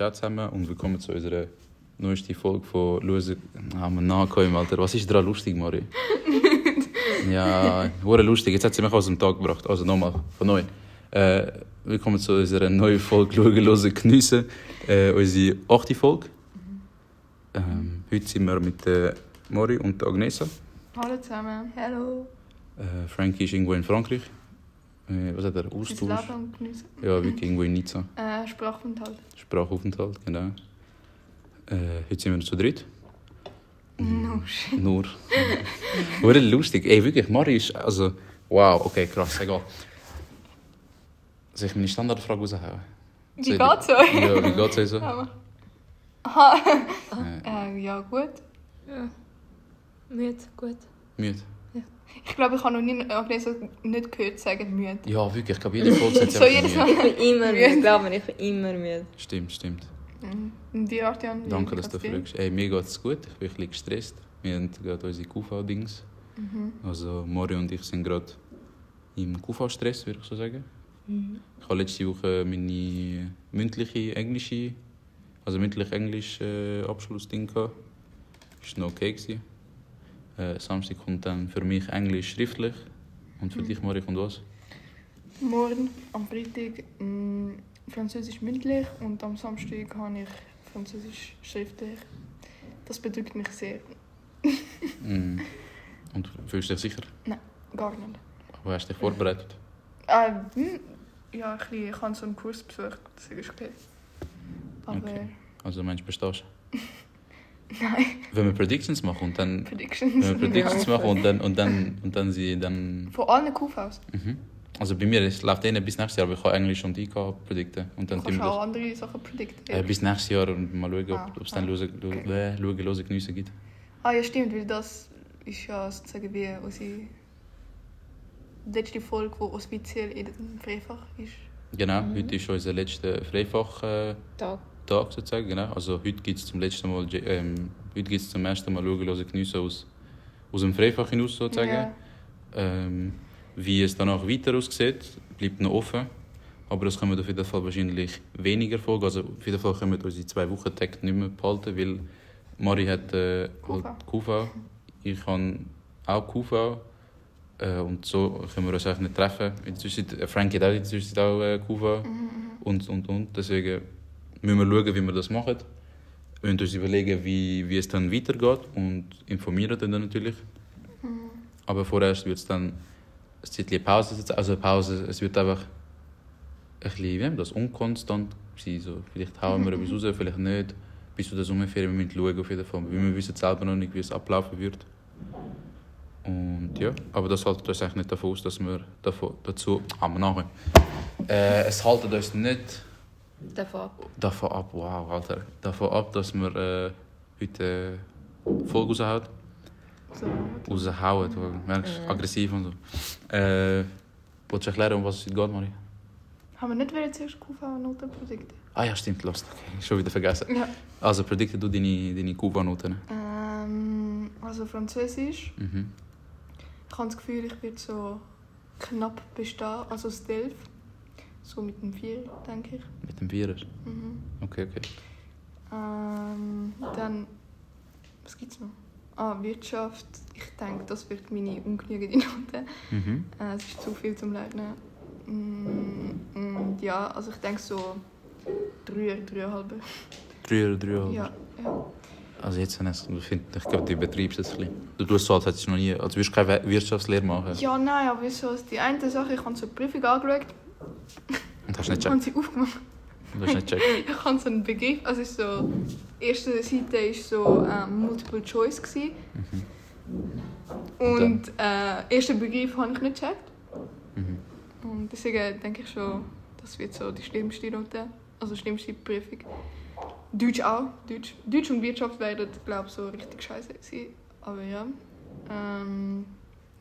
Ciao zusammen und willkommen zu unserer neuesten Folge von Lose. Haben wir nachgekommen, Alter. Was ist daran lustig, Mari? ja, wurde lustig. Jetzt hat sie mich aus dem Tag gebracht. Also nochmal, von neu. Äh, willkommen zu unserer neuen Folge Schauen, Hören, Geniessen. Äh, unsere achte Folge. Ähm, heute sind wir mit äh, Mori und Agnesa. Hallo zusammen. Hallo. Äh, Frankie ist irgendwo in Frankreich. Äh, was hat er? Das Austausch? Leben genießen. Ja, wirklich irgendwo in Nizza. Äh, Sprachaufenthalt. Sprachaufenthalt, genau. Äh, heute sind wir zu dritt. No shit. Nur. Wurde lustig. Ey, wirklich, Mari ist. Also, wow, okay, krass, egal. Soll ich meine Standardfrage raushauen? Wie geht's euch? Ja, wie geht's euch so? Ja. Aha. Äh, Äh, ja, gut. Ja. Müde, gut. müde. Ich glaube, ich habe noch nie Agnes nicht gehört sagen müde. Ja, wirklich, ich glaube, jede Folge sagt So jedes müde. Mal. Ich bin immer Müde. Glaub mir, ich bin immer müde. Stimmt, stimmt. Mhm. Und die Artian? wie Danke, dass du fragst. Ey, mir geht's gut. Ich bin ein bisschen gestresst. Wir haben gerade unsere QV-Dings. Mhm. Also, Mori und ich sind gerade im QV-Stress, würde ich so sagen. Ich habe letzte Woche meine mündliche englische, also mündlich englisch äh, Abschlussding gehabt. Ist noch okay gewesen. Äh, Samstag kommt dann für mich Englisch schriftlich und für dich Mari kommt was? Morgen, am Freitag, mh, Französisch mündlich und am Samstag habe ich Französisch schriftlich. Das bedrückt mich sehr. Mm. Und fühlst du dich sicher? Gar nicht. Wo hast du dich vorbereitet? Äh, hm, ja, ich habe so einen Kurs besucht, das ist okay. Aber Okay. Also meinst du, bestehst nein, du? Wenn wir Predictions machen und dann Predictions. wenn wir Predictions Ja. machen und dann und dann und dann sie dann Von allen QVs. mhm. Also bei mir es läuft denen bis nächstes Jahr, aber ich kann Englisch und IK predikten und Du dann kannst tun wir auch andere Sachen predikten. äh, bis nächstes Jahr und mal schauen, Ah, ob es dann ah, lose, lo, okay. äh, schauen, lose Geniessen gibt. Ah ja, stimmt, weil das ist ja sozusagen wie unsere letzte Folge, die offiziell in dem Freifach ist. Genau, Mhm. heute ist unser letzter Freifach äh, Tag. Sozusagen, genau. Also heute gibt es zum letzten Mal, ähm, heute gibt's zum ersten Mal schauen, hören, geniessen aus, aus dem Freifach hinaus sozusagen. Ja. Ähm, wie es danach weiter aussieht, bleibt noch offen. Aber das können wir auf jeden Fall wahrscheinlich weniger folgen. Also auf jeden Fall können wir unsere zwei Wochen Tag nicht mehr behalten, weil Mari hat äh, QV. halt QV, ich habe auch QV. Äh, und so können wir uns eigentlich nicht treffen. In der Zwischenzeit- äh, Frank hat auch in der Zwischenzeit auch äh, QV. Und, und, und. Deswegen müssen wir schauen, wie wir das machen. Wir müssen uns überlegen, wie, wie es dann weitergeht und informieren dann natürlich. Aber vorerst wird es dann ein Zeitchen Pause sein. Also Pause, es wird einfach ein bisschen, wie das, unkonstant sein. So, vielleicht hauen wir etwas raus, vielleicht nicht. Bis zu der Sommerferien wir müssen schauen auf jeden Fall. Weil wir wissen selber noch nicht, wie es ablaufen wird. Und ja, aber das haltet uns eigentlich nicht davon aus, dass wir davon, dazu... Ah, wir nachher. Äh, es haltet uns nicht Davon ab. davon ab, wow, Alter. Davon ab, dass wir äh, heute äh, Folge raushauen. So. Raushauen, du merkst, Mhm. aggressiv und so. Äh, willst du erklären, um was es heute geht, Mari? Haben wir nicht wieder zuerst QV-Noten predikten? Ah ja, stimmt, lost. Okay, schon wieder vergessen. Ja. Also, predikte du deine, deine Kuba-Noten. Ähm, also Französisch. Mhm. Ich habe das Gefühl, ich werde so knapp bestehen. Also Delf. So mit dem 4, denke ich. Mit dem Vierer. Mhm. Okay, okay. Ähm, dann, was gibt es noch? Ah, Wirtschaft. Ich denke, das wird meine ungenügende Note. Mhm. Äh, es ist zu viel zum Lernen. Mm, Und ja, also ich denke so 3, 3,5. Drei oder drei. Ja, ja. Also jetzt, finde, ich glaube, du übertreibst es ein bisschen. Du tust so, als hättest du noch nie, als würdest du keine Wirtschaftslehre machen. Ja, nein, aber wieso? Die eine Sache, ich habe so eine Prüfung angeschaut Und hast nicht und gecheckt. sie aufgemacht. Du hast nicht gecheckt. Ich habe so einen Begriff, also ist so, die erste Seite war so ähm, Multiple Choice. Gewesen. Und äh, erster Begriff habe ich nicht gecheckt. Mhm. Und deswegen denke ich schon, das wird so die schlimmste Note, also die schlimmste Prüfung. Deutsch auch. Deutsch, Deutsch und Wirtschaft werden, glaube ich, so richtig scheiße sein. Aber ja. Ähm,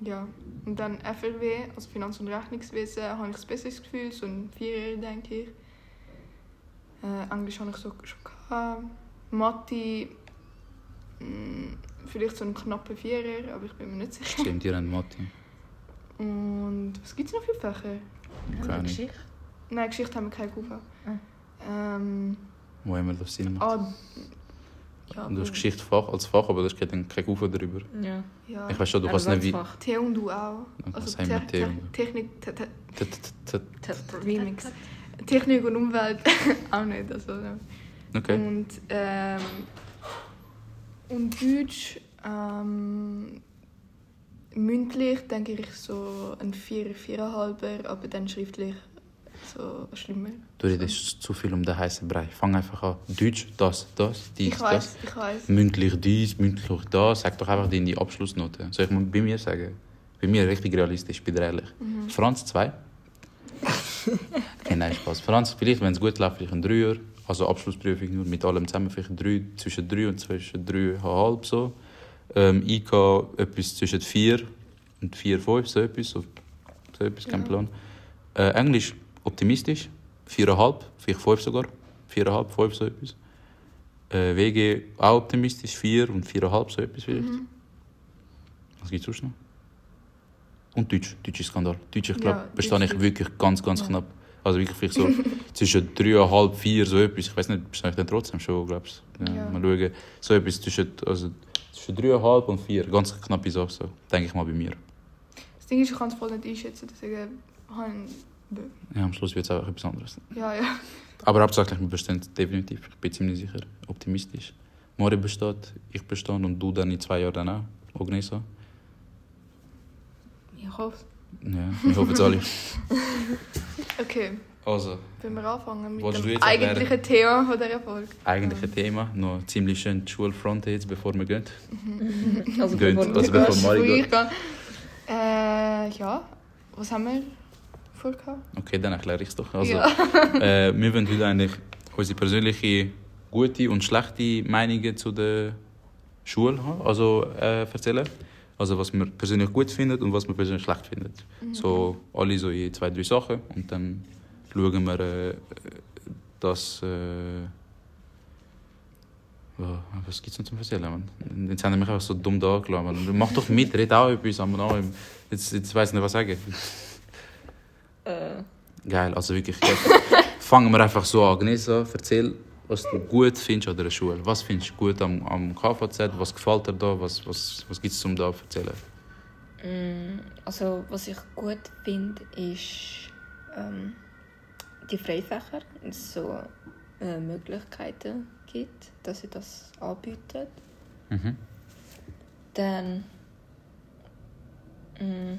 ja. Und dann FLW, also Finanz- und Rechnungswesen, habe ich ein besseres Gefühl, so ein Vierer, denke ich. Äh, Englisch habe ich so schon gehabt. Mathe, mh, vielleicht so ein knapper Vierer, aber ich bin mir nicht sicher. Stimmt, ihr habt Mathe. Und was gibt es noch für Fächer? Keine. Geschichte. Nein, Geschichte haben wir keine Kufa. Ah. Ähm, Wo immer das Sinn macht. Ah, ja, Und du hast Geschichte Fach als Fach, aber das geht dann kein Kufen darüber. Ja. ja. Ich weiß schon, du kannst das nicht wie... Fach. Theo und du auch. Was Also du? Technik, Remix. Technik und Umwelt auch nicht. Also. Okay. Und, ähm, und Deutsch, ähm, mündlich denke ich so ein 4, 4,5, aber dann schriftlich so schlimmer. Du redest zu viel um den heißen Brei. Fang einfach an. Deutsch, das, das, dies, Ich weiß, ich weiß. das. Mündlich dies, mündlich das. Sag doch einfach deine Abschlussnote. Soll ich mal bei mir sagen? Bei mir richtig realistisch, bin ehrlich. Mhm. Franz 2. okay, nein, Spaß. Franz, vielleicht, wenn es gut läuft, vielleicht ein 3er. Also Abschlussprüfung nur mit allem zusammen, vielleicht 3, zwischen 3 und zwischen 3,5 so. Ähm, IK etwas zwischen 4 und 4, 5, so etwas. So, so etwas, kein Ja. Plan. Äh, Englisch optimistisch, 4,5, vielleicht 5 sogar. 4,5, 5, so etwas. Äh, WG auch optimistisch, 4 und 4,5, so etwas vielleicht. Mhm. Was gibt es sonst noch? Und Deutsch, Deutsch ist Skandal. Deutsch, ich glaube, Ja, bestehe ich wirklich ganz, ganz Ja. knapp. Also wirklich vielleicht so zwischen 3,5, 4, so etwas. Ich weiß nicht, bestehe ich dann trotzdem schon, glaubst du? Ja, Ja. Mal schauen. So etwas zwischen, also zwischen 3,5 und 4. Ganz knappe Sache, so. denke ich mal bei mir. Das Ding ist, ich kann es voll nicht einschätzen, deswegen habe ich... Ja, am Schluss wird es einfach etwas anderes. Ja, ja. Aber hauptsächlich, wir bestehen definitiv. Ich bin ziemlich sicher, optimistisch. Mori besteht, ich bestehe und du dann in zwei Jahren dann auch. Ognesa. Ich hoffe Ja, ich hoffe es alle. Okay, Also, wenn wir anfangen mit dem eigentlichen Thema von dieser Folge. eigentliche Thema. Noch ziemlich schön die Schulfront jetzt, bevor wir gehen. Also, Gut, bevor also wir- bevor wo geht. Äh, ja. Was haben wir vorgehabt? Okay, dann erkläre ich es doch. Also, ja. äh, wir wollen heute eigentlich unsere persönliche gute und schlechte Meinungen zu der Schule also, äh, erzählen. Also was wir persönlich gut finden und was wir persönlich schlecht finden. So alle so in zwei, drei Sachen und dann schauen wir, äh, dass... Äh, was gibt es noch zu erzählen? Man? Jetzt haben sie mich einfach so dumm da gelassen. Man. Mach doch mit, red auch etwas. Aber jetzt, jetzt weiß ich nicht, was sagen. Äh, Geil, also wirklich. Fangen wir einfach so an. Agnesa, erzähl, was du gut findest an der Schule. Was findest du gut am, am KVZ? Was gefällt dir da? Was, was, was gibt es zum da zu erzählen? mm, also, was ich gut finde, ist ähm, die Freifächer. Es so äh, Möglichkeiten gibt, dass sie das anbieten. Mhm. Dann mm,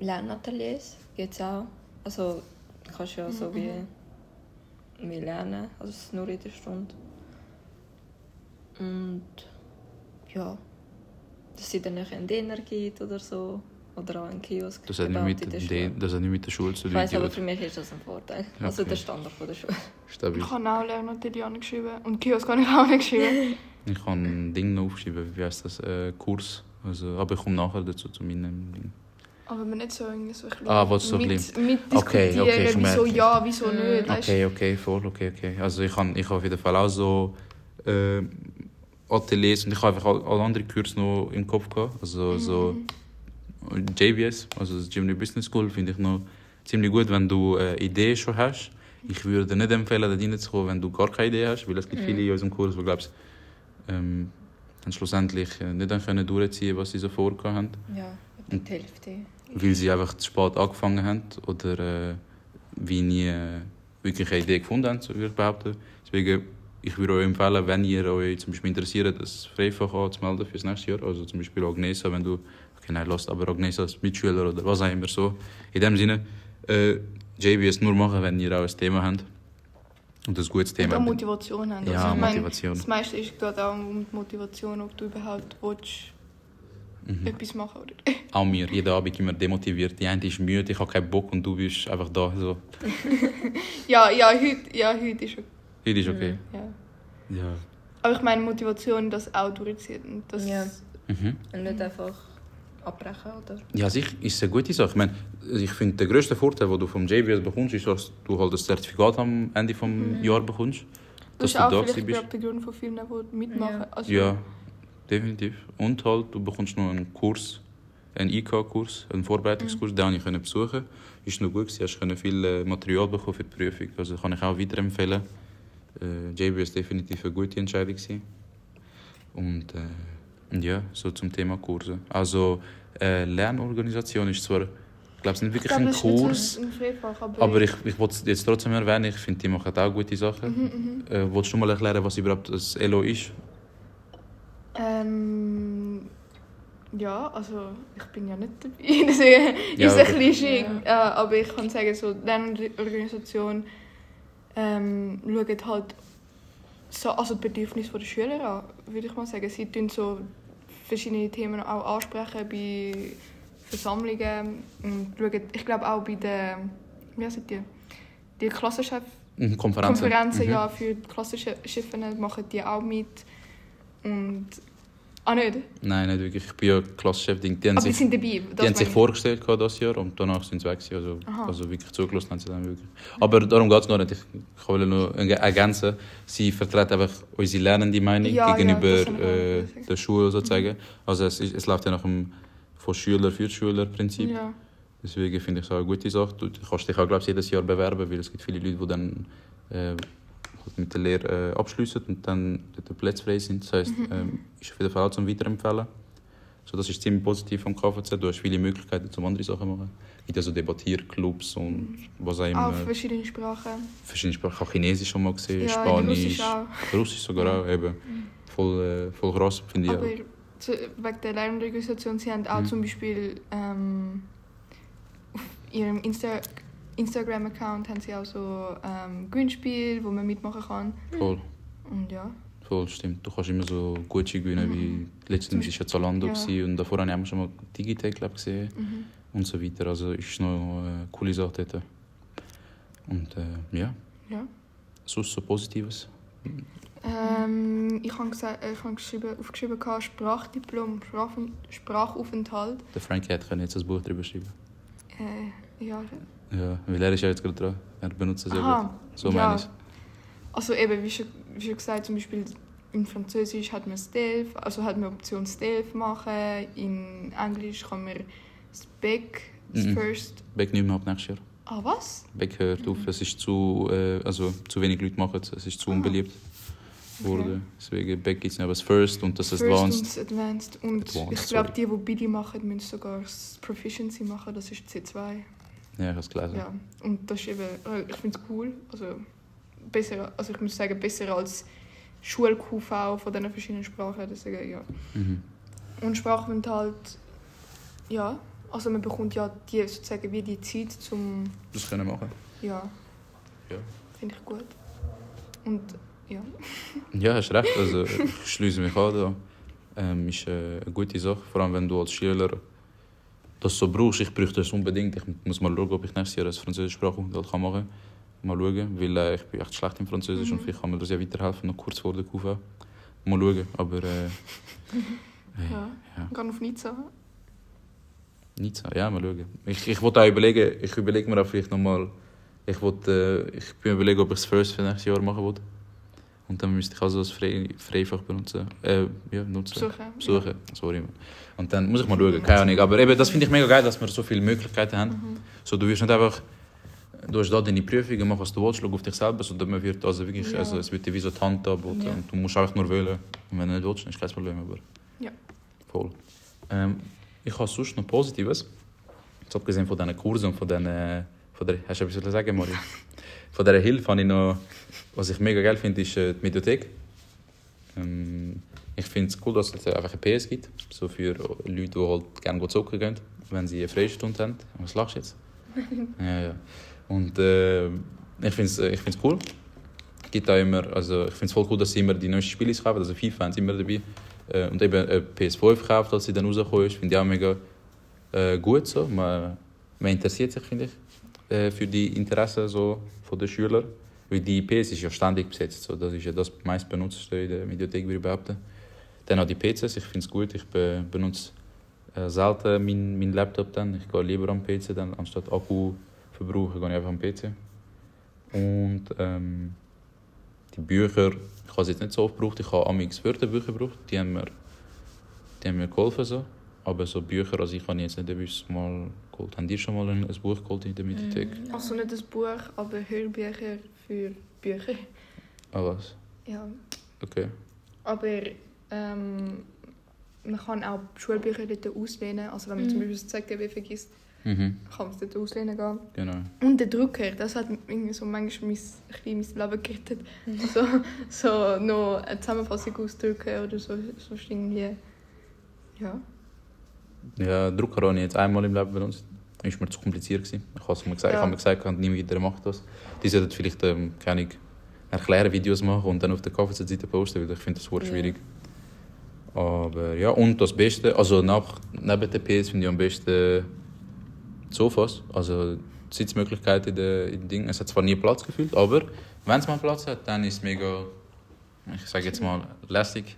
Lernateliers gibt es auch. Also kannst ja so wie, wie lernen, also es ist nur in der Stunde. Und ja, dass sie dann einen Dinner gibt oder so. Oder auch einen Kiosk Das hat, nicht mit, in der den- Schule. das hat nicht mit der Schule zu tun. Ich weiss, aber für mich ist das ein Vorteil. Also Okay. der Standard von der Schule. Stabil. Ich habe auch Lernatelier geschrieben. Und Kiosk habe ich auch nicht geschrieben. Ich kann ein Ding noch aufschreiben, wie heißt das? Äh, Kurs. Also, aber ich komme nachher dazu zu meinem Ding. Aber man nicht so irgendwie so ein bisschen Ah, was so mit, mit Okay, diskutieren, okay, ich wieso merke. ja, wieso Mm. nicht. Weißt? Okay, okay, voll, okay, okay. Also ich habe ich hab auf jeden Fall auch so äh, Ateliers und ich habe einfach alle anderen Kurse noch im Kopf gehabt. Also so JBS, also das Germany Business School, finde ich noch ziemlich gut, wenn du äh, Ideen schon hast. Ich würde dir nicht empfehlen, da reinzukommen, wenn du gar keine Idee hast, weil es gibt viele in unserem Kurs, die glaubst, ähm, dann schlussendlich äh, nicht dann können durchziehen, was sie so vorgehabt haben Ja, etwa die Hälfte. Weil sie einfach zu spät angefangen haben oder äh, wie nie äh, wirklich eine Idee gefunden haben, so würde ich behaupten. Deswegen, ich würde euch empfehlen, wenn ihr euch zum Beispiel interessiert, das Freifach anzumelden für das nächste Jahr, also zum Beispiel Agnesa, wenn du, okay, nein, lasst aber Agnesa als Mitschüler oder was auch immer so. In dem Sinne, äh, JBS nur machen, wenn ihr auch ein Thema habt und ein gutes Und Thema habt. Motivation haben. Ja, ich meine, Motivation. Das meiste ist gerade auch um Motivation, ob du überhaupt willst, Mhm. etwas machen oder Auch mir, jeden Abend immer demotiviert. Die eine ist müde, ich habe keinen Bock und du bist einfach da. So. Ja, ja, heute, ja, heute ist okay. Heute ist okay. Ja. Ja. Aber ich meine Motivation, das auch durchzieht. Und das, Ja. Mhm. Und nicht einfach abbrechen, oder? Ja, sicher ist eine gute Sache. Ich, meine, ich finde, der grösste Vorteil, den du vom JBS bekommst, ist, dass du halt das Zertifikat am Ende des Mhm. Jahres bekommst. das ist du auch da vielleicht bist. der Grund von vielen, die mitmachen. Ja. Also, Ja, definitiv. Und halt, du bekommst noch einen Kurs, einen IK-Kurs, einen Vorbereitungskurs, den konnte ich können besuchen. Ist noch gut gewesen, hast viel äh, Material bekommen für die Prüfung. Also kann ich auch weiterempfehlen. Äh, JB ist definitiv eine gute Entscheidung. Gewesen. Und, äh, ja, so zum Thema Kurse. Also, äh, Lernorganisation ist zwar, ich glaube, es ist nicht wirklich ein Kurs, Ein Freifach, aber, aber ich, ich wollte es jetzt trotzdem erwähnen. Ich finde, die machen auch gute Sachen. Mhm, Äh, willst du mal erklären, was überhaupt das LO ist? Ähm, ja, also ich bin ja nicht dabei, deswegen Ja, ist es ein aber- bisschen schwierig. Äh, aber ich kann sagen, so die Lernorganisation ähm, schaut halt so, also die Bedürfnisse der Schüler an, würde ich mal sagen. Sie tun so verschiedene Themen auch ansprechen bei Versammlungen und schauen, ich glaube auch bei den, wie heißen die, die Klassenchef Mhm, Konferenzen. Konferenzen Mhm. ja, für die Klassenschiffe machen die auch mit. Und. Ah, nicht? Nein, nicht wirklich. Ich bin ja Klassenchef. Die, die haben sich, sind dabei. die haben sich vorgestellt das Jahr und danach sind sie weg. Also, Aha. also wirklich zugelassen haben sie dann wirklich. Aber darum geht es gar nicht. Ich, will nur erg- ergänzen. Sie vertreten einfach unsere lernende Meinung Ja, ja, gegenüber auch äh. Mhm. der Schule sozusagen. Also es, es läuft ja nach dem von Schüler für Schüler-Prinzip. Ja. Deswegen finde ich es auch eine gute Sache. Du kannst dich auch glaube ich, jedes Jahr bewerben, weil es gibt viele Leute, die dann äh, halt mit der Lehre äh, abschließen und dann dort Plätze frei sind. Das heisst, Mhm. ähm, ist auf jeden Fall auch zum Weiterempfehlen. So, das ist ziemlich positiv vom KVZ. Du hast viele Möglichkeiten, zum andere Sachen zu machen. Es gibt also Debattierclubs und was auch Auch immer. verschiedene Sprachen. Verschiedene Sprachen. Ich habe Chinesisch schon mal gesehen, Ja, Spanisch, Russisch auch. Russisch sogar auch. Eben. Voll, äh, voll krass, finde ich. Aber auch. zu, wegen der Lernorganisation, sie haben auch Mhm. zum Beispiel ähm, auf ihrem Insta Instagram-Account haben sie auch so ähm, Gewinnspiele, wo man mitmachen kann. Voll. Und ja. Voll, stimmt. Du kannst immer so Gutscheine gewinnen, wie letztens war ja Zalando Ja. und davor habe ich auch schon mal Digitech glaub, gesehen Mhm. und so weiter. Also ist noch eine coole Sache dort. Und äh, ja, ja. sonst so Positives. Ähm, ich habe gesagt, äh, geschrieben, aufgeschrieben Sprachdiplom, Sprach, Sprachaufenthalt. Der Frankie hat können jetzt ein Buch drüber schreiben. Äh, ja. Ja, weil er ist ja jetzt gerade dran. Er benutzt es ja Aha, gut. So ja. meine ich Also eben, wie schon, wie schon gesagt, zum Beispiel in Französisch hat man Stealth, also hat man Option Stealth machen. In Englisch kann man das Back, das Mhm. First. Beck nicht mehr ab nächstes Jahr. Ah, was? Beck hört auf, es ist zu, äh, also zu wenig Leute machen es, es ist zu Ah. unbeliebt geworden. Deswegen Beck gibt es noch das First und das First Advanced. und das Advanced. Und Advanced, ich glaube, die, die Bidi machen, müssen sogar das Proficiency machen, das ist C2. Ja, ich habe es gelesen. Ja, und das ist eben, äh, ich finde es cool. Also, besser, also ich muss sagen, besser als Schul-QV von diesen verschiedenen Sprachen. Deswegen, ja. Mhm. Und Sprachaufenthalt, ja, also man bekommt ja die, sozusagen wie die Zeit zum, Das können machen. ja, Ja. finde ich gut. Und ja, Ja, hast recht. Also, ich schließe mich an. Da. Ähm, ist äh, eine gute Sache, vor allem wenn du als Schüler das so brauchst. Ich bräuchte das unbedingt. Ich muss mal schauen, ob ich nächstes Jahr ein Französischsprachunterricht kann machen kann. Mal schauen, weil äh, ich bin echt schlecht im Französisch Mhm. und vielleicht kann mir das ja weiterhelfen, noch kurz vor der QV. Mal schauen, aber äh, hey, ja. ja. Gehen auf Nizza. so. Ja, mal schauen. Ich, ich wollte auch überlegen, ich überlege mir auch vielleicht nochmal, ich, wollte, äh, ich bin überlegen, ob ich das First für nächstes Jahr machen will. Und dann müsste ich also das Frei, Freifach benutzen. Äh, ja, nutzen. Besuchen. Besuchen, sorry. Und dann muss ich mal schauen, keine Ahnung. Aber eben, das finde ich mega geil, dass wir so viele Möglichkeiten haben. Mhm. So, du wirst nicht einfach, du hast da deine Prüfungen, mach was du willst, schau auf dich selber, sondern man wird also wirklich, Ja. also es wird dir wie so die Hand angeboten Ja. und du musst einfach nur wählen. Und wenn du nicht willst, dann ist kein Problem, aber Ja. voll. Ähm, ich habe sonst noch Positives, jetzt abgesehen von diesen Kursen und von diesen, von der, hast du etwas zu sagen, Mari? von dieser Hilfe habe ich noch, was ich mega geil finde, ist äh, die Mediothek. Ähm, ich finde es cool, dass es einfach ein PS gibt, so für Leute, die halt gerne zocken gehen, wenn sie eine Freistunde haben. Was lachst du jetzt? ja, ja. Und äh, ich finde es ich find's cool. Gibt auch immer, also ich finde es voll cool, dass sie immer die neuesten Spiele kaufen, also FIFA haben sie immer dabei. Äh, und eben eine PS5 gekauft, als sie dann rausgekommen ist, finde ich auch mega äh, gut so. Man, man interessiert sich, finde ich, äh, für die Interessen so von den Schülern. Weil die PS ist ja ständig besetzt, so. das ist ja das meistbenutzte in der Mediathek, würde ich behaupten. Dann auch die PCs, ich finde es gut, ich be benutze äh, selten meinen mein Laptop dann. Ich gehe lieber am PC, dann, anstatt Akku verbrauchen, gehe ich einfach am PC. Und ähm, die Bücher, ich habe sie jetzt nicht so oft gebraucht, ich habe amix Wörterbücher gebraucht, die haben mir, die haben mir geholfen. So. Aber so Bücher, also ich habe jetzt nicht etwas mal geholt. Haben die schon mal ein, ein Buch geholt in der Mediathek? Also nicht das Buch, aber Hörbücher für Bücher. Ah, was? Ja. Okay. Aber ähm, man kann auch Schulbücher dort auslehnen. Also wenn man Mhm. zum Beispiel das ZGB vergisst, Mhm, kann man es dort auslehnen gehen. genau. Und der Drucker, das hat irgendwie so manchmal mein, ein bisschen mein Leben gerettet. so, so noch eine Zusammenfassung ausdrücken oder so, so ist irgendwie... Ja. Ja, Drucker habe ich jetzt einmal im Leben benutzt. Das war mir zu kompliziert. Gewesen. Ich habe es mir gesagt, Ja. ich habe mir gesagt, nie wieder macht das. Die sollten vielleicht ähm, keine Ahnung, erklären Videos machen und dann auf der KVZ-Seite posten, weil ich finde das super Ja. Aber ja, und das Beste, also nach, neben den PS finde ich am besten Sofas. Also Sitzmöglichkeiten in den in den Dingen. Es hat zwar nie Platz gefühlt, aber wenn es mal Platz hat, dann ist es mega, ich sage jetzt mal, lässig.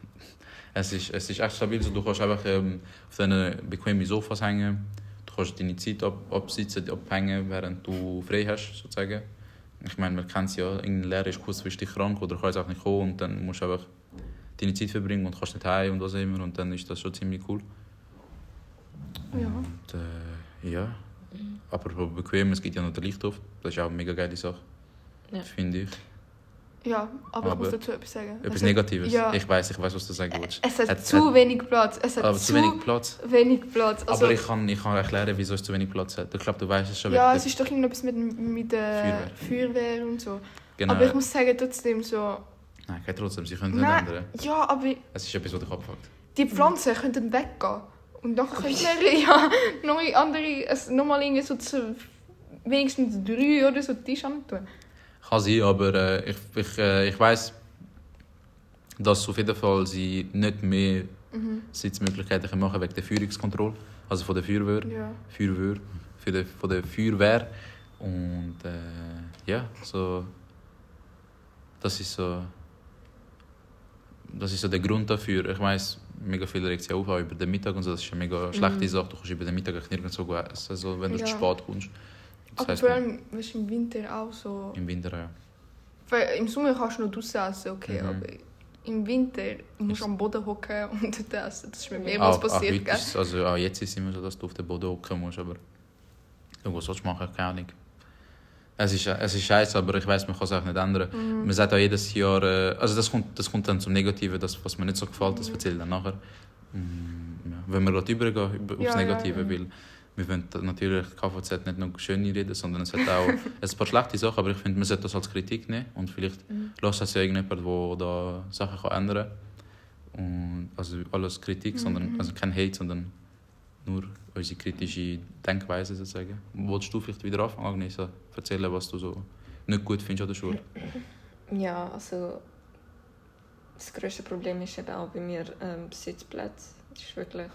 Es ist, es ist echt stabil, so, du kannst einfach ähm, auf diesen bequemen Sofas hängen. Du kannst deine Zeit ab, absitzen, abhängen, während du frei hast, sozusagen. Ich meine, man kennt es ja, irgendein Lehrer ist kurzfristig krank oder kann jetzt auch nicht kommen und dann musst du einfach deine Zeit verbringen und kannst nicht heim und was auch immer und dann ist das schon ziemlich cool. Ja. Und, äh, ja. Aber bequem, es gibt ja noch den Lichthof. Das ist auch eine mega geile Sache, Ja. finde ich. Ja, aber, Aber ich muss dazu etwas sagen. Etwas Negatives. Ja. Ich weiß, ich weiß, was du sagen willst. Es hat Hat- zu hat- wenig Platz. Es hat Aber zu wenig Platz. wenig Platz. Also, aber ich kann, ich kann erklären, wieso es zu wenig Platz hat. Ich glaube, du weißt es schon. ja, es ist doch irgendetwas mit, mit der Feuerwehr. Feuerwehr und so. genau. Aber ich muss sagen, trotzdem so... Nein, kein trotzdem, sie können es nicht Nein, ändern. ja, aber Es ist etwas, was dich abfuckt. die Pflanzen könnten weggehen. Und dann können wir ja neue andere, also nochmal irgendwie so zu, wenigstens drei oder so Tisch tun. Kann sein, aber äh, ich, ich, äh, ich weiss, dass auf jeden Fall sie nicht mehr Mhm. Sitzmöglichkeiten können machen wegen der Führungskontrolle. Also von der Feuerwehr. Ja. Feuerwehr. Für die, von der Feuerwehr. Und äh, ja, so. Das ist so. Das ist so der Grund dafür. Ich weiß, mega viele auf auch über den Mittag und so. Das ist eine mega schlechte Mhm. Sache. Du kannst über den Mittag eigentlich nirgends so gut essen, also wenn du Ja. zu spät kommst. Das Aber vor allem weißt, im Winter auch so... im Winter ja. Weil Im Sommer kannst du noch draussen essen, okay, Mhm. aber im Winter musst du am Boden hocken und dort essen. Das ist mir Auch, mehrmals auch passiert, heute gell? ist, also auch jetzt ist es immer so, dass du auf den Boden hocken musst, aber ja, was sollst du machen? Keine Ahnung. Es ist, es ist scheiße, aber ich weiß, man kann es auch nicht ändern. Mhm. Man sagt auch jedes Jahr, äh, also das kommt, das kommt dann zum Negativen, das, was mir nicht so gefällt, Mhm. das erzähle ich dann nachher. Mm, ja. Wenn wir gerade übergehen über, aufs Ja, Negative, ja. weil wir wollen natürlich KVZ nicht nur schöne reden, sondern es hat auch es ein paar schlechte Sachen, aber ich finde, man sollte das als Kritik nehmen und vielleicht Mhm. lässt es ja irgendjemand, der da Sachen kann ändern kann. Und also alles Kritik, sondern, Mhm. also kein Hate, sondern nur unsere kritische Denkweise sozusagen. Wolltest du vielleicht wieder anfangen, Agnes, erzählen, was du so nicht gut findest an der Schule? Ja, also das grösste Problem ist eben auch bei mir ähm, Sitzplätze. Das ist wirklich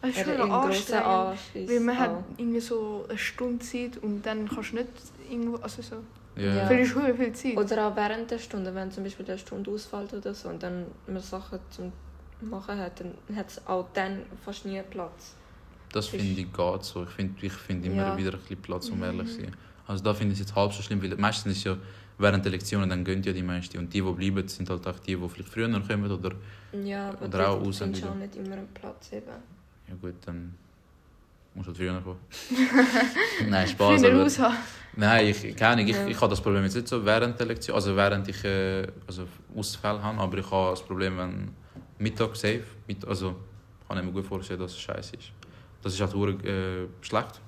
Es ist schon ein anstrengend. Anschluss. Weil man hat auch. irgendwie so eine Stunde Zeit und dann kannst du nicht irgendwo... Also so... Ja. Du verlierst verdammt viel Zeit. Oder auch während der Stunde, wenn zum Beispiel eine Stunde ausfällt oder so und dann man Sachen zum Machen hat, dann hat es auch dann fast nie Platz. Das finde ich geht so. Ich finde ich find immer Ja. wieder ein bisschen Platz, um Mhm. ehrlich zu sein. Also da finde ich es jetzt halb so schlimm, weil meistens ist ja während der Lektionen, dann gehen ja die meisten. Und die, die bleiben, sind halt auch die, die vielleicht früher noch kommen oder... Ja, aber Oder auch raus wieder. auch nicht immer einen Platz eben. Ja gut, dann musst du halt früher kommen. Nein, Spaß. Früher Aber, raus nein, ich, keine Ahnung, ich, Ja. ich habe das Problem jetzt nicht so während der Lektion, also während ich äh, also Ausfälle habe, aber ich habe das Problem, wenn Mittag safe, mit, also kann ich mir gut vorstellen, dass es scheiße ist. Das ist halt verdammt, äh, schlecht.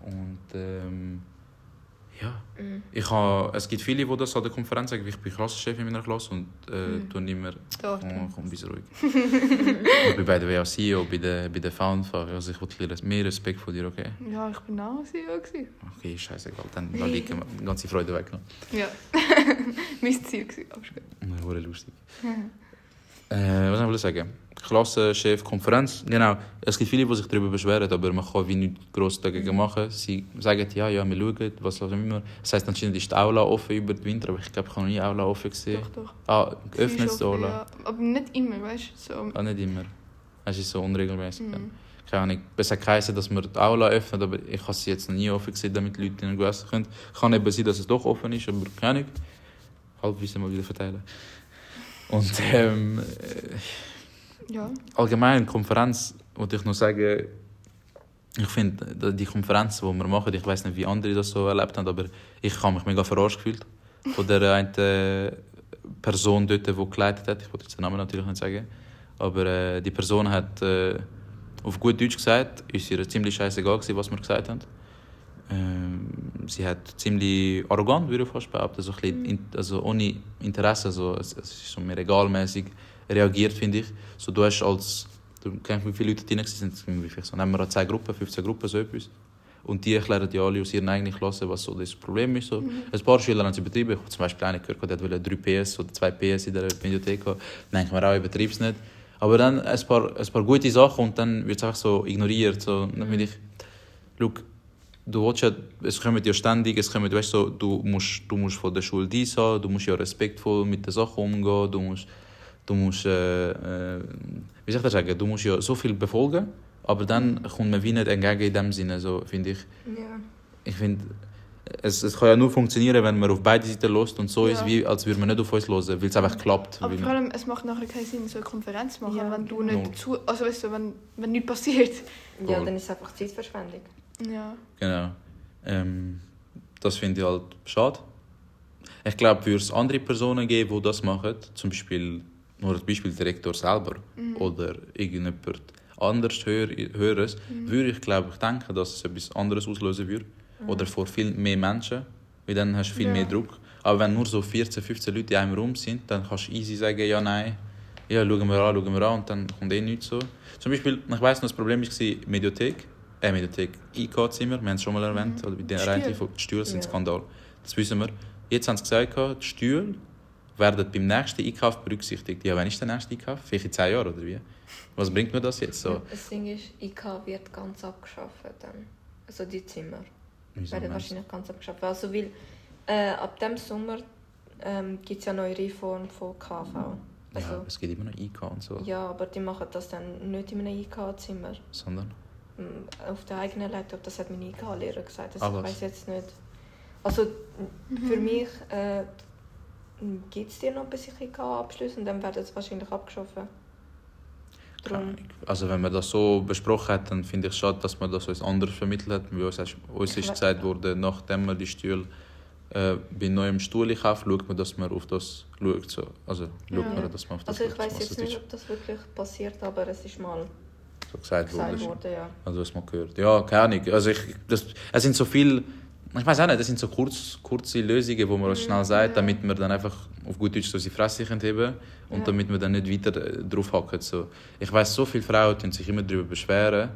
Und ähm, ja, Mhm. ich habe, es gibt viele, die das an der Konferenz sagen, ich bin Klassenchef in meiner Klasse und äh, Mhm. tun immer. Oh, komm, bist ruhig. ich bin bei der WAC und bei der, bei der Foundfach. Also ich will mehr Respekt von dir, okay? Ja, ich bin auch CEO. gewesen. Okay, scheißegal. Dann lass liegen, die ganze Freude weg. noch. Ja. mein Ziel war. Aber ist gut. Wurde lustig. Äh, was soll ich sagen? Klassenchef, Konferenz. Genau. Es gibt viele, die sich darüber beschweren, aber man kann wie nichts gross dagegen machen. Sie sagen, ja, ja, wir schauen, was auch immer. Das heisst, anscheinend ist die Aula offen über den Winter, aber ich glaube, ich habe noch nie Aula offen gesehen. Doch, doch. Ah, ist die Aula? Ja. Aber nicht immer, weißt du? So. Ah, nicht immer. Es ist so unregelmäßig. Mhm. keine Ahnung, es hat geheißen, dass wir die Aula öffnen, aber ich habe sie jetzt noch nie offen gesehen, damit die Leute nicht essen können. Kann eben sein, dass es doch offen ist, aber keine Ahnung. Halbwissen mal wieder verteilen. Und ähm, äh, Ja. allgemein, Konferenz, wollte ich noch sagen, ich finde, die Konferenz, die wir machen, ich weiß nicht, wie andere das so erlebt haben, aber ich habe mich mega verarscht gefühlt. von der einen äh, Person dort, die geleitet hat. Ich wollte jetzt den Namen natürlich nicht sagen. Aber äh, die Person hat äh, auf gut Deutsch gesagt, ist ihr ziemlich scheißegal gewesen, was wir gesagt haben. Ähm, sie hat ziemlich arrogant, würde ich fast behaupten, also, ein bisschen also ohne Interesse, also es, es ist so mehr egalmäßig reagiert, finde ich. So, du hast als, du kennst wie viele Leute drin sind, vielleicht so, nehmen wir an 10 Gruppen, 15 Gruppen, so etwas. Und die erklären ja alle aus ihren eigenen Klassen, was so das Problem ist. So. Mhm. Ein paar Schüler haben es übertrieben. Ich habe zum Beispiel einen gehört, der wollte 3 PS oder 2 PS in der Bibliothek haben. Dann denke ich mir auch, übertreib es nicht. Aber dann ein paar, ein paar gute Sachen und dann wird es einfach so ignoriert. So. Dann finde ich, schau, du willst ja, es kommen ja ständig, es kommen, weißt, so, du, musst, du musst von der Schule dies haben, du musst ja respektvoll mit den Sachen umgehen, du musst, du musst äh, äh, wie soll ich das sagen, du musst ja so viel befolgen, aber dann kommt man wie nicht entgegen in dem Sinne, so, finde ich. Ja. Ich finde, es, es kann ja nur funktionieren, wenn man auf beide Seiten lässt und so Ja. ist, wie, als würde man nicht auf uns hören, weil es einfach klappt. Aber vor allem, es macht nachher keinen Sinn, so eine Konferenz zu machen, Ja, wenn du nicht zu, also weißt du, wenn, wenn nichts passiert. ja, dann ist es einfach Zeitverschwendung. Ja. Genau. Ähm, das finde ich halt schade. Ich glaube, würde es andere Personen geben, die das machen, zum Beispiel nur als Beispiel der Rektor selber oder irgendjemand anders Hör Höheres, würde ich glaube ich denken, dass es etwas anderes auslösen würde. Oder vor viel mehr Menschen, weil dann hast du viel Ja. mehr Druck. Aber wenn nur so 14, 15 Leute in einem Raum sind, dann kannst du easy sagen, ja, nein, ja, schauen wir an, schauen wir an und dann kommt eh nichts so. Zum Beispiel, ich weiss noch, das Problem war Mediothek, äh, Mediothek, IK-Zimmer, wir haben es schon mal erwähnt, oder bei den. Reihen von die Stühle sind Ja. Skandal. Das wissen wir. Jetzt haben sie gesagt, die Stühle werden beim nächsten Einkauf berücksichtigt. Ja, wann ist der nächste Einkauf? Vielleicht in 10 Jahren, oder wie? Was bringt mir das jetzt so? Das Ding ist, IK wird ganz abgeschafft dann. Also die Zimmer Wieso werden wahrscheinlich ganz abgeschafft. Also weil äh, ab dem Sommer ähm, gibt es ja neue Reform von KV. Ja, Also, es gibt immer noch IK und so, ja. aber die machen das dann nicht in einem IK-Zimmer. sondern... Mm, Auf der eigenen Laptop, das hat mein IK-Lehrer gesagt. Also Ah, ich weiß jetzt nicht. Also für mich äh, gibt es dir noch, bis ich IK abschließe und dann werden es wahrscheinlich Drum, Ahnung. Also wenn man das so besprochen hat, dann finde ich es schade, dass man das uns anders vermittelt hat. Weil uns, uns ist gesagt worden, nachdem man die Stühle äh, bei neuem Stuhl kauft, schaut man, dass man auf das schaut. So. Also schaut Ja. man, dass man auf das also ich weiß jetzt nicht, ob das wirklich passiert, aber es ist mal So gesagt gesagt worden, ja. Also was man gehört. Ja, keine Ahnung. Also ich, das, es sind so viele, ich weiß auch nicht, das sind so kurz, kurze Lösungen, wo man Mhm, schnell sagt, ja. damit man dann einfach auf gut Deutsch so seine Fresse heben und Ja. damit man dann nicht weiter äh, drauf hackt. So. Ich weiß, so viele Frauen tun sich immer darüber beschweren,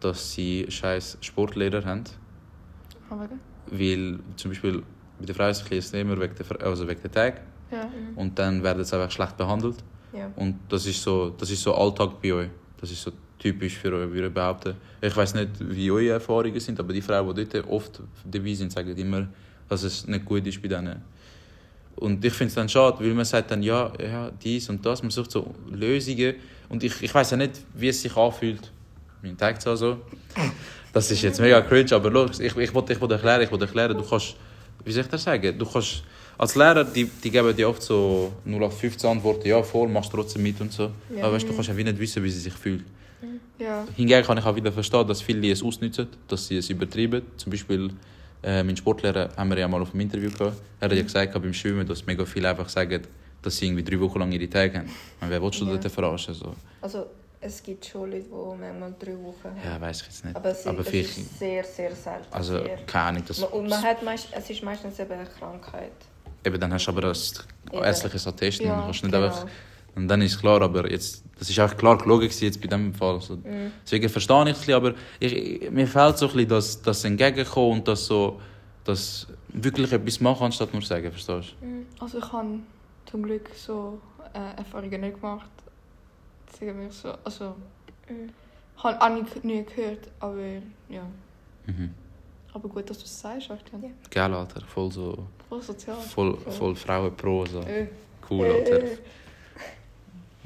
dass sie scheiß Sportlehrer haben, Aber, weil zum Beispiel bei den Frauen ist es immer wegen der, also wegen der Tag ja. und dann werden sie einfach schlecht behandelt. ja. Und das ist so, das ist so Alltag bei euch. Das ist so typisch für euch, würde ich behaupten. Ich weiß nicht, wie eure Erfahrungen sind, aber die Frauen, die dort oft dabei sind, sagen immer, dass es nicht gut ist bei denen. Und ich finde es dann schade, weil man sagt dann, ja, ja, dies und das, man sucht so Lösungen. Und ich, ich weiß ja nicht, wie es sich anfühlt. Mein Tag so. so. Das ist jetzt mega cringe, aber los, ich, ich wollte ich wollte erklären, ich wollte erklären, du kannst, wie soll ich das sagen, du kannst, als Lehrer, die, die geben dir oft so 0 auf 15 Antworten, ja, voll, machst trotzdem mit und so. Ja. Aber weißt, du kannst ja wie nicht wissen, wie sie sich fühlt. Ja. Hingegen kann ich auch wieder verstehen, dass viele es ausnutzen, dass sie es übertreiben. Zum Beispiel, äh, mein Sportlehrer haben wir ja mal auf dem Interview gehabt. Er hat ja gesagt, beim Schwimmen, dass mega viele einfach sagen, dass sie irgendwie drei Wochen lang ihre Tage haben. Und wer willst du Ja. dort verarschen? So? Also es gibt schon Leute, die manchmal drei Wochen haben. Ja, weiß ich jetzt nicht. Aber, es, Aber es ist sehr, sehr selten. also sehr. keine Ahnung. Das, Und man hat meist, es ist meistens eben eine Krankheit. eben, dann hast du aber das Eben. ärztliches Attest und Ja, dann kannst nicht genau. einfach... Und dann ist es klar, aber jetzt, das ist auch klar gelogen jetzt bei diesem Fall. Also, Mhm. Deswegen verstehe ich es, ein bisschen, aber ich, mir fehlt so ein bisschen das, das Entgegenkommen und das so, das wirklich etwas machen, anstatt nur sagen, verstehst du? Also ich habe zum Glück so äh, Erfahrungen nicht gemacht. Sagen wir so. Also Mhm. ich habe auch nie, nie gehört, aber ja. Mhm. Aber gut, dass du es sagst, Artian. Ja. Geil, Alter. Voll so, Voll sozial. voll, voll Frauenpro, so. Äh. Cool, Alter.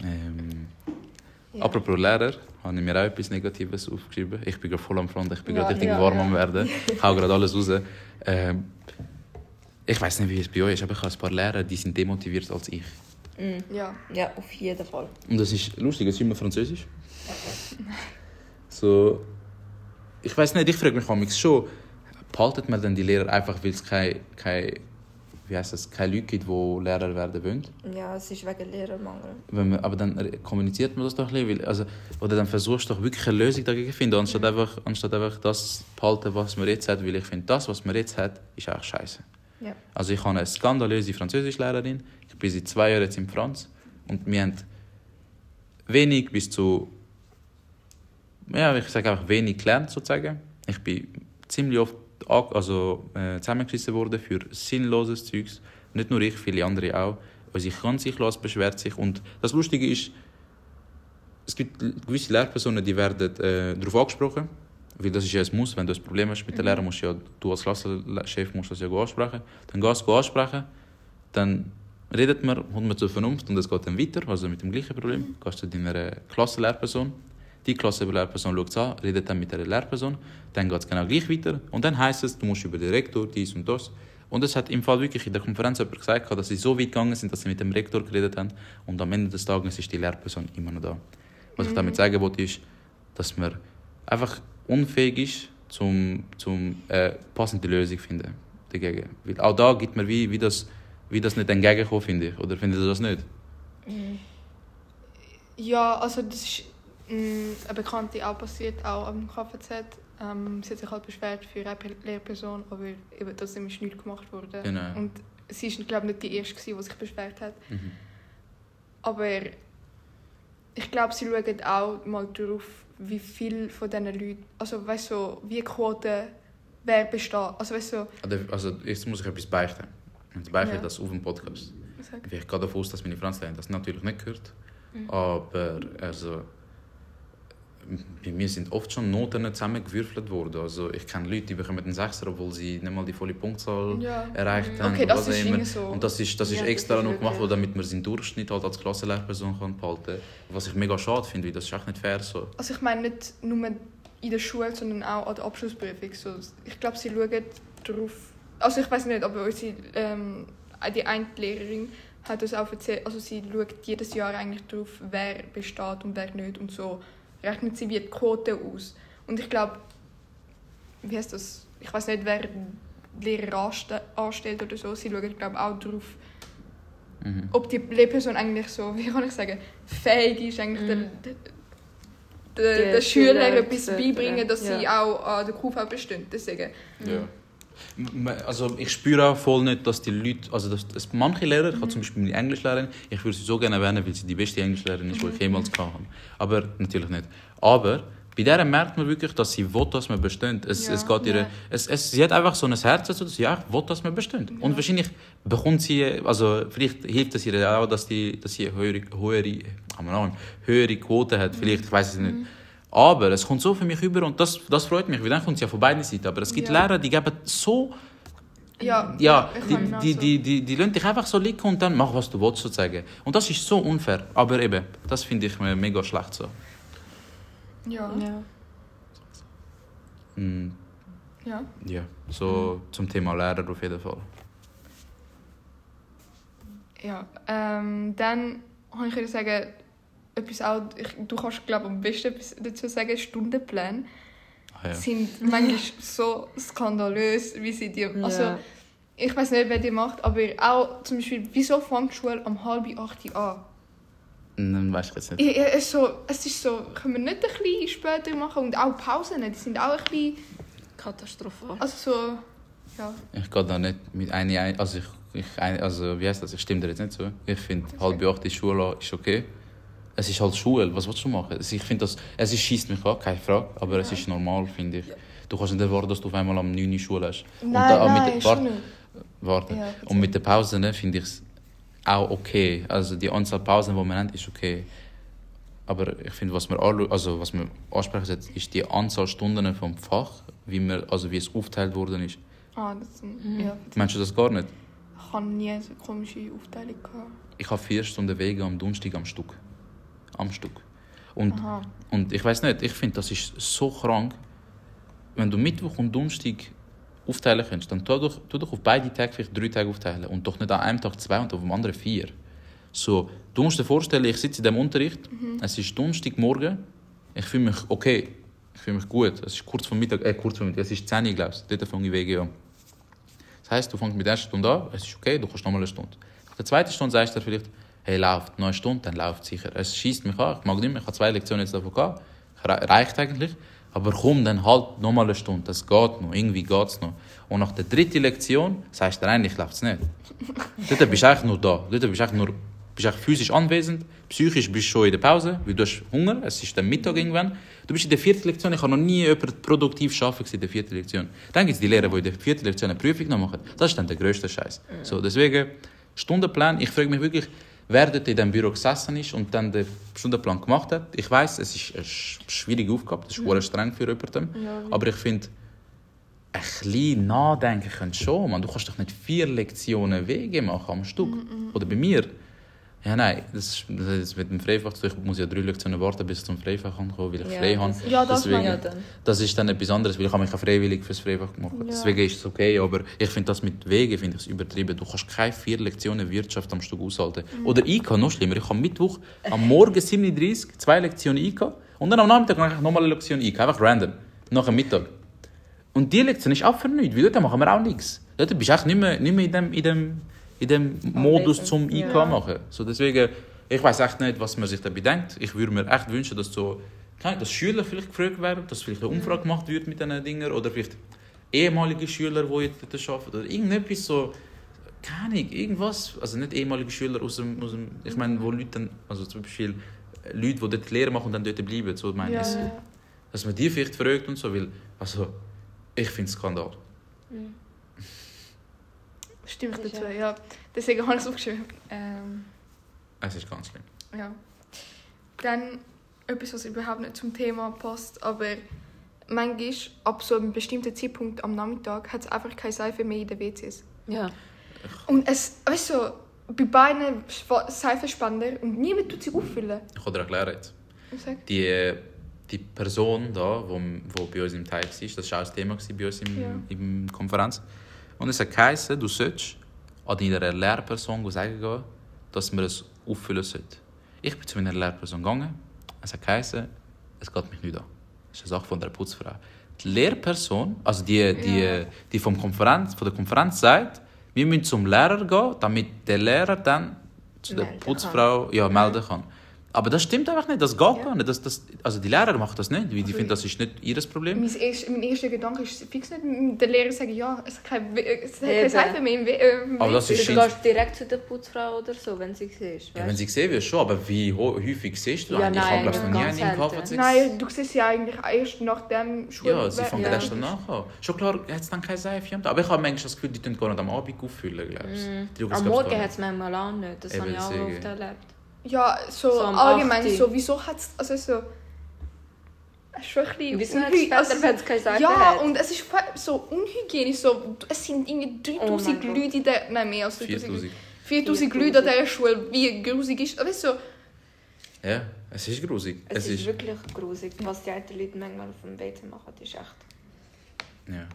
Ähm, Ja. Apropos Lehrer, habe ich mir auch etwas Negatives aufgeschrieben. Ich bin gerade voll am Front, ich bin Ja, gerade richtig ja, warm ja. am werden. Ich hau gerade alles raus. Ähm, ich weiß nicht, wie es bei euch ist, aber ich habe ein paar Lehrer, die sind demotivierter als ich. Mhm. Ja. Ja, auf jeden Fall. Und das ist lustig, es ist immer Französisch. So, ich weiß nicht, ich frage mich manchmal schon, behaltet man denn die Lehrer einfach, weil es kein, kein wie heißt das, keine Leute gibt, die Lehrer werden wollen. Ja, es ist wegen Lehrermangel. Wenn man, aber dann kommuniziert man das doch ein bisschen, also, oder dann versuchst du doch wirklich eine Lösung dagegen zu finden, anstatt einfach, anstatt einfach das zu behalten, was man jetzt hat, weil ich finde, das, was man jetzt hat, ist eigentlich scheiße. Ja. Also ich habe eine skandalöse Französischlehrerin, ich bin seit zwei Jahren jetzt in Franz und wir haben wenig bis zu, ja, ich sage einfach wenig gelernt sozusagen. Ich bin ziemlich oft also, äh, zusammengeschissen worden für sinnloses Zeugs. Nicht nur ich, viele andere auch. Unsere ganze Klasse beschwert sich. Und das Lustige ist, es gibt gewisse Lehrpersonen, die werden äh, darauf angesprochen. Weil das ist ja ein Muss, wenn du ein Problem hast mit den Lehrern, musst du ja, du als Klassenchef musst das ja ansprechen. Dann gehst du ansprechen, dann redet man, kommt man zur Vernunft und es geht dann weiter, also mit dem gleichen Problem. Gehst zu deiner Klassenlehrperson, die Klassenlehrperson schaut es an, redet dann mit der Lehrperson, dann geht es genau gleich weiter und dann heisst es, du musst über den Rektor dies und das. Und es hat im Fall wirklich in der Konferenz jemand gesagt, dass sie so weit gegangen sind, dass sie mit dem Rektor geredet haben und am Ende des Tages ist die Lehrperson immer noch da. Was ich damit sagen wollte, ist, dass man einfach unfähig ist, zum, zum äh, passende Lösung zu finden dagegen. Weil auch da gibt man wie, wie, das, wie das nicht entgegenkommen, finde ich. Oder findet ihr das nicht? Ja, also das ist eine Bekannte auch passiert, auch am KVZ. Ähm, sie hat sich halt beschwert für eine Pe- Lehrperson, aber eben trotzdem ist nichts gemacht worden. Genau. Und sie ist, glaube ich, nicht die Erste, gewesen, die sich beschwert hat. Mhm. Aber ich glaube, sie schauen auch mal darauf, wie viel von diesen Leuten, also weißt du, so, wie Quote, wer besteht. Also weißt du, Also, Also jetzt muss ich etwas beichten. Und ich beichte Ja. das auf dem Podcast. sag. Ich gehe davon aus, dass meine Franzlehrerin das natürlich nicht gehört. Mhm. Aber also, bei mir sind oft schon Noten zusammengewürfelt worden. Also ich kenne Leute, die bekommen einen Sechser, obwohl sie nicht mal die volle Punktzahl Ja. erreicht Mhm. haben. Okay, das ist immer. so. Und das ist, das ist Ja, das extra ist noch gemacht worden, damit man seinen Durchschnitt halt als Klassenlehrperson kann behalten kann. Was ich mega schade finde, weil das ist echt nicht fair so. Also ich meine nicht nur in der Schule, sondern auch an der Abschlussprüfung. So, ich glaube, sie schauen darauf. Also ich weiß nicht, aber unsere, ähm, die eine Lehrerin hat uns auch erzählt, also sie schaut jedes Jahr eigentlich darauf, wer besteht und wer nicht und so rechnet sie wie die Quote aus. Und ich glaube, wie heißt das? Ich weiß nicht, wer die Lehrer anste anstellt oder so. Sie schauen glaube auch darauf, Mhm. ob die Lehrperson eigentlich so, wie kann ich sagen, fähig ist, eigentlich Die den Schülern Schüler etwas beibringen, dass sie ja. auch an der QV bestehen. Deswegen. Ja. Also ich spüre auch voll nicht, dass die Leute, also dass, dass manche Lehrer, ich habe zum Beispiel meine Englischlehrerin, ich würde sie so gerne erwähnen, weil sie die beste Englischlehrerin ist, die ich jemals gehabt habe. Aber natürlich nicht. Aber bei der merkt man wirklich, dass sie will, dass man bestimmt. Es, Ja. es geht ihr, Ja. es, es, sie hat einfach so ein Herz dazu, dass sie ja, will, dass man bestimmt. Und wahrscheinlich bekommt sie, also vielleicht hilft es ihr auch, dass, die, dass sie eine höhere, höhere, höhere Quote hat. Vielleicht, ich weiß es nicht. Aber es kommt so für mich über und das, das freut mich, weil dann kommt es ja von beiden Seiten. Aber es gibt Ja. Lehrer, die geben so Ja, ja, die, die, die, die, die lassen dich einfach so liegen und dann mach, was du willst, sozusagen. Und das ist so unfair. Aber eben, das finde ich mir mega schlecht so. Ja. Ja. Mm, ja. ja, so zum Thema Lehrer auf jeden Fall. Ja, ähm, dann kann ich dir sagen, etwas auch, ich, du kannst glaube am besten etwas dazu sagen, Stundenpläne Ah, ja. sind manchmal so skandalös, wie sie die, also Ja. ich weiß nicht, wer die macht, aber auch zum Beispiel, wieso fängt die Schule um halb acht an? Dann weiß ich jetzt nicht. Ich, ich, es, ist so, es ist so, können wir nicht ein bisschen später machen und auch Pausen, die sind auch ein bisschen, Katastrophal. also so, ja. Ich gehe da nicht mit einer ein. Also, ich, ich, also wie heißt das? Ich stimme dir jetzt nicht zu. Ich finde, halb acht in Schule ist okay. Es ist halt Schule, was willst du machen? Ich finde das, es ist, schießt mich an, keine Frage, aber es ist normal, finde ich. Du kannst nicht erwarten, dass du auf einmal am 9 Uhr Schule hast. Und Nein, da auch nein, mit warte, nicht. warte. Ja, Und mit den Pausen ne, finde ich es auch okay. Also die Anzahl Pausen, die wir haben, ist okay. Aber ich finde, was wir, anschauen- also, was wir ansprechen, sollten, ist die Anzahl Stunden vom Fach, wie, wir, also wie es aufgeteilt worden ist. Ah, das Mhm. ja. Meinst du das gar nicht? Ich habe nie so eine komische Aufteilung gehabt. Ich habe vier Stunden Wege am Donnerstag am Stück. Am Stück. Und, Aha. und ich weiß nicht, ich finde, das ist so krank. Wenn du Mittwoch und Donnerstag aufteilen kannst, dann tu doch, tu doch auf beide Tage vielleicht drei Tage aufteilen. Und doch nicht an einem Tag zwei und auf dem anderen vier. So, du musst dir vorstellen, ich sitze in dem Unterricht, es ist Donnerstagmorgen, ich fühle mich okay, ich fühle mich gut. Es ist kurz vor Mittag, äh, kurz vor Mittag, es ist 10 Uhr, glaube ich, dort fange ich WG an. Das Das heisst, du fängst mit der ersten Stunde an, es ist okay, du kannst nochmal eine Stunde. Nach der zweiten Stunde sagst du dir vielleicht, hey, läuft noch eine Stunde, dann läuft sicher. Es schießt mich an, ich mag nicht mehr, ich habe zwei Lektionen jetzt davon gehabt, Re- reicht eigentlich. Aber komm, dann halt nochmal eine Stunde, das geht noch, irgendwie geht es noch. Und nach der dritten Lektion sagst du eigentlich, läuft es nicht. Dort bist du eigentlich nur da. Dort bist du eigentlich nur bist eigentlich physisch anwesend, psychisch bist du schon in der Pause, weil du hast Hunger, es ist dann Mittag irgendwann. Du bist in der vierten Lektion, ich habe noch nie jemand produktiv arbeiten in der vierten Lektion. Dann gibt es die Lehrer, die in der vierten Lektion eine Prüfung noch machen. Das ist dann der grösste Scheiß. So, deswegen, Stundenplan, ich frage mich wirklich, wer dort in diesem Büro gesessen ist und dann den Stundenplan gemacht hat. Ich weiß, es ist eine sch- schwierige Aufgabe, das ist mhm. streng für jemanden. Ja, Aber ich finde, ein bisschen nachdenken kannst du schon. Man. Du kannst doch nicht vier Lektionen Wege machen am Stück. Oder bei mir. Ja, nein, das, ist, das mit dem Freifach. Ich muss ja drei Lektionen warten, bis ich zum Freifach komme, weil ich Ja, frei habe. Ja, das Deswegen, Ja, dann. das ist dann etwas anderes, weil ich habe mich auch freiwillig fürs Freifach gemacht. Ja. Deswegen ist es okay, aber ich finde das mit Wegen finde ich übertrieben. Du kannst keine vier Lektionen Wirtschaft am Stück aushalten. Oder IK, noch schlimmer. Ich habe Mittwoch am Morgen 7.30 Uhr zwei Lektionen IK und dann am Nachmittag nochmal eine Lektion IK. Einfach random. Nach dem Mittag. Und die Lektion ist auch für nichts, weil dort machen wir auch nichts. Dort bist du echt nicht mehr, nicht mehr in dem, in dem, in dem Modus zum Ja. machen. So deswegen, ich weiß echt nicht, was man sich dabei denkt. Ich würde mir echt wünschen, dass so, dass Schüler vielleicht gefragt werden, dass vielleicht eine Umfrage gemacht wird mit diesen Dingen oder vielleicht ehemalige Schüler, die jetzt dort arbeiten oder irgendetwas so, keine Ahnung, irgendwas, also nicht ehemalige Schüler aus dem, aus dem ich meine, wo Leute dann, also zum Beispiel Leute, die dort die Lehre machen und dann dort bleiben, so meine Ja, ich. ja. Dass man die vielleicht fragt und so, weil, also, ich finde es Skandal. Stimme ich dazu, ja. Deswegen habe ich es aufgeschrieben. Ähm, Es ist ganz schlimm. ja. Dann etwas, was überhaupt nicht zum Thema passt, aber manchmal, ab so einem bestimmten Zeitpunkt am Nachmittag, hat es einfach keine Seife mehr in den WCs. Ja. Und es, weißt du, bei beiden Seifenspender und niemand tut sie auffüllen. Ich kann dir erklären jetzt. Sag. Die, die Person da, wo, wo bei uns im Teil war, das war auch das Thema bei uns im, Ja. im Konferenz. Und es hat geheißen, du sollst an deiner Lehrperson sagen dass man es auffüllen sollte. Ich bin zu meiner Lehrperson gegangen. Es hat geheißen, es geht mich nicht an. Das ist eine Sache von der Putzfrau. Die Lehrperson, also die, die, Ja. die vom Konferenz, von der Konferenz sagt, wir müssen zum Lehrer gehen, damit der Lehrer dann zu der Melden Putzfrau ja, melden kann. Aber das stimmt einfach nicht, das geht gar nicht. Das, das, also die Lehrer machen das nicht, weil die Also finden, das ist nicht ihr Problem. Mein, erst, mein erster Gedanke ist fix nicht, der Lehrer sagen, ja, es hat keine, We- es hat keine. Seife mehr im We äh, Aber das ist Du gehst direkt zu der Putzfrau oder so, wenn sie siehst. Ja, wenn sie sehen will, schon, aber wie häufig siehst du Ja, einen? Ich nein, habe glaub, noch nie einen im. KV6. Nein, du siehst sie eigentlich erst nach dem Schul... Ja, sie fangen Ja. erst danach an. Schon klar, hat es dann keine Seife am Tag. Aber ich habe manchmal das Gefühl, die tun gar nicht am Abend auffüllen, glaubst du? Die schauen es, Am Morgen hat es manchmal auch nicht. Das habe ich auch oft erlebt. Ja, so, So allgemein, 8. so, wieso hat es, also so... Es ist schon ein bisschen... Wieso hat es also- wenn es keine Seife Ja, hat? und es ist so unhygienisch, so, es sind irgendwie Oh 3000 mein Leute in der... Nein, mehr als 3000 4000. 4000 Leute an dieser Schule, wie grusig ist... Weißt du, so, Ja, es ist grusig. Es, Es ist, ist, wirklich grusig. Was die alten Leute manchmal auf dem WC machen, ist echt ja.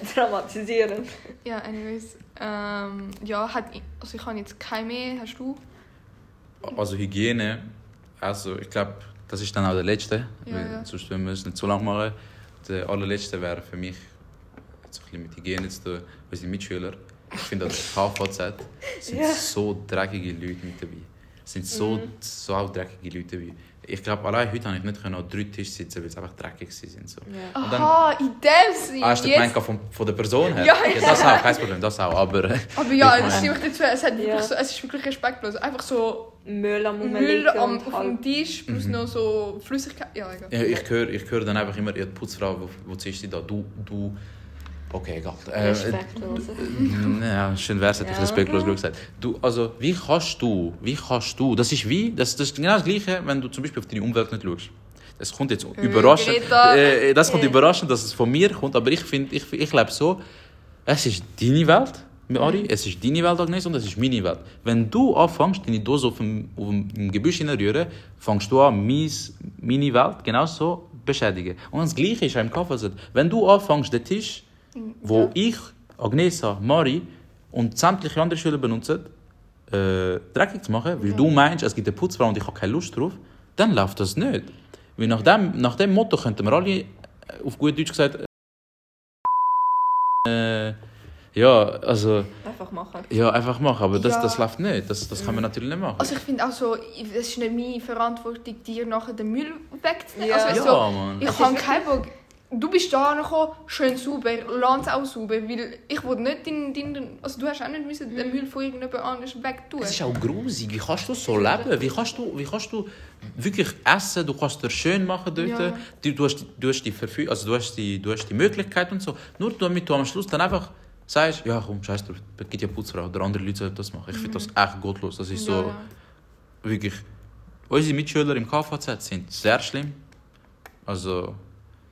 traumatisierend. ja, anyways. Ähm, ja, hat, also ich habe jetzt keine mehr, hast du? Also Hygiene, also ich glaube, das ist dann auch der letzte. Ja, weil ja. Sonst müssen wir es nicht zu lang machen. Der allerletzte wäre für mich, so ein bisschen mit Hygiene zu tun, unsere Mitschüler. Ich finde, das KVZ sind Ja. so dreckige Leute mit dabei. Es sind so, so auch dreckige Leute dabei. Ich glaube, allein heute habe ich nicht können an drei Tisch sitzen, weil es einfach dreckig waren. So. Ja. Und dann- Aha, in dem Sinn. Ah, hast du jetzt- gemeint von, von der Person her? Ja, das auch, kein Problem, das auch. Aber äh, Aber ja, Ich das stimme ich dazu. Es, hat wirklich Ja. so, es ist wirklich respektlos. Einfach so Müll am Müll am, und auf dem Tisch plus Mhm. noch so Flüssigkeit. Ja, egal. ja, ich höre ich höre dann einfach immer, ja, die Putzfrau, wo, wo ziehst du da? Du, du. Okay, egal. Äh, Respektlos. äh, ja, schön wär's, hätte ich Ja. respektlos gesagt. Du, also, wie kannst du, wie kannst du, das ist wie, das, das ist genau das Gleiche, wenn du zum Beispiel auf deine Umwelt nicht schaust. Es kommt jetzt überraschend, Greta. äh, das kommt Äh. überraschend, dass es von mir kommt, aber ich finde, ich, ich glaube so, es ist deine Welt, Ari, es ist deine Welt, Agnes, und es ist meine Welt. Wenn du anfängst, deine Dose auf dem, auf dem Gebüsch hineinrühren, fängst du an, mies, meine Welt genauso beschädigen. Und das Gleiche ist im KVZ. Wenn du anfängst, den Tisch, wo ich, Agnesa, Mari und sämtliche andere Schüler benutzen, äh, dreckig zu machen, weil du meinst, es gibt eine Putzfrau und ich habe keine Lust drauf, dann läuft das nicht. Weil nach dem, nach dem Motto könnten wir alle, äh, auf gut Deutsch gesagt, äh, Ja, also, Einfach machen. ja, einfach machen, aber das, Ja. das läuft nicht. Das, das kann man natürlich nicht machen. Also ich finde auch so, es ist nicht meine Verantwortung, dir nachher den Müll wegzunehmen. Ja. Also, ja, du, Mann. ich habe keinen Bock. Du bist da gekommen, schön sauber, lass auch sauber, weil ich will nicht deinen, deinen, also du hast auch nicht müssen den Müll von irgendjemand anderes wegtun. Es ist auch grusig. Wie kannst du so leben? Wie kannst du, wie kannst du wirklich essen? Du kannst dir schön machen dort. Ja. Du, du, hast, du, hast die Verfü also du, hast die, du hast die Möglichkeit und so. Nur damit du am Schluss dann einfach sagst, ja komm, scheiß drauf, gibt ja Putzfrau oder andere Leute sollen das machen. Ich finde das echt gottlos. Das ist so ja. wirklich... Unsere Mitschüler im KVZ sind sehr schlimm. Also...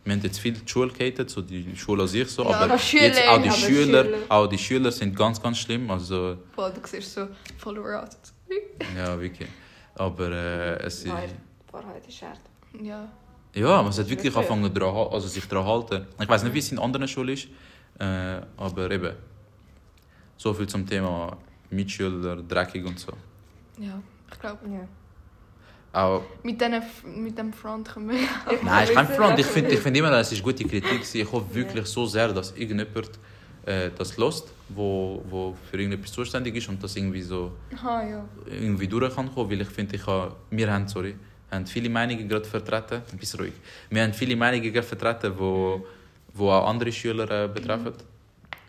Wir haben jetzt viel die Schule gehatet, so die Schule an sich so, Ja, aber die Schüler, jetzt auch die Schüler, Schüler. auch die Schüler sind ganz, ganz schlimm. Also Boah, du siehst so Follower aus. ja, wirklich. Aber äh, es ist... Die Wahrheit ist hart. Ja. Ja, man sollte wirklich Wirklich? anfangen, dran, also sich daran halten. Ich weiß nicht, wie es in anderen Schulen ist, äh, aber eben. So viel zum Thema Mitschüler, dreckig und so. Ja, ich glaube, Ja. Auch, mit, diesen- mit dem Front können wir... nein, ist kein Front. Ich finde ich find immer, es ist gute Kritik. Ich hoffe wirklich so sehr, dass irgendjemand äh, das lässt, wo, wo für irgendetwas zuständig ist und das irgendwie so Aha, ja. irgendwie durch kann kommen, weil ich finde, ich habe, wir haben, sorry, haben viele Meinungen gerade vertreten, ein bisschen ruhig, wir haben viele Meinungen gerade vertreten, wo, wo auch andere Schüler äh, betreffen.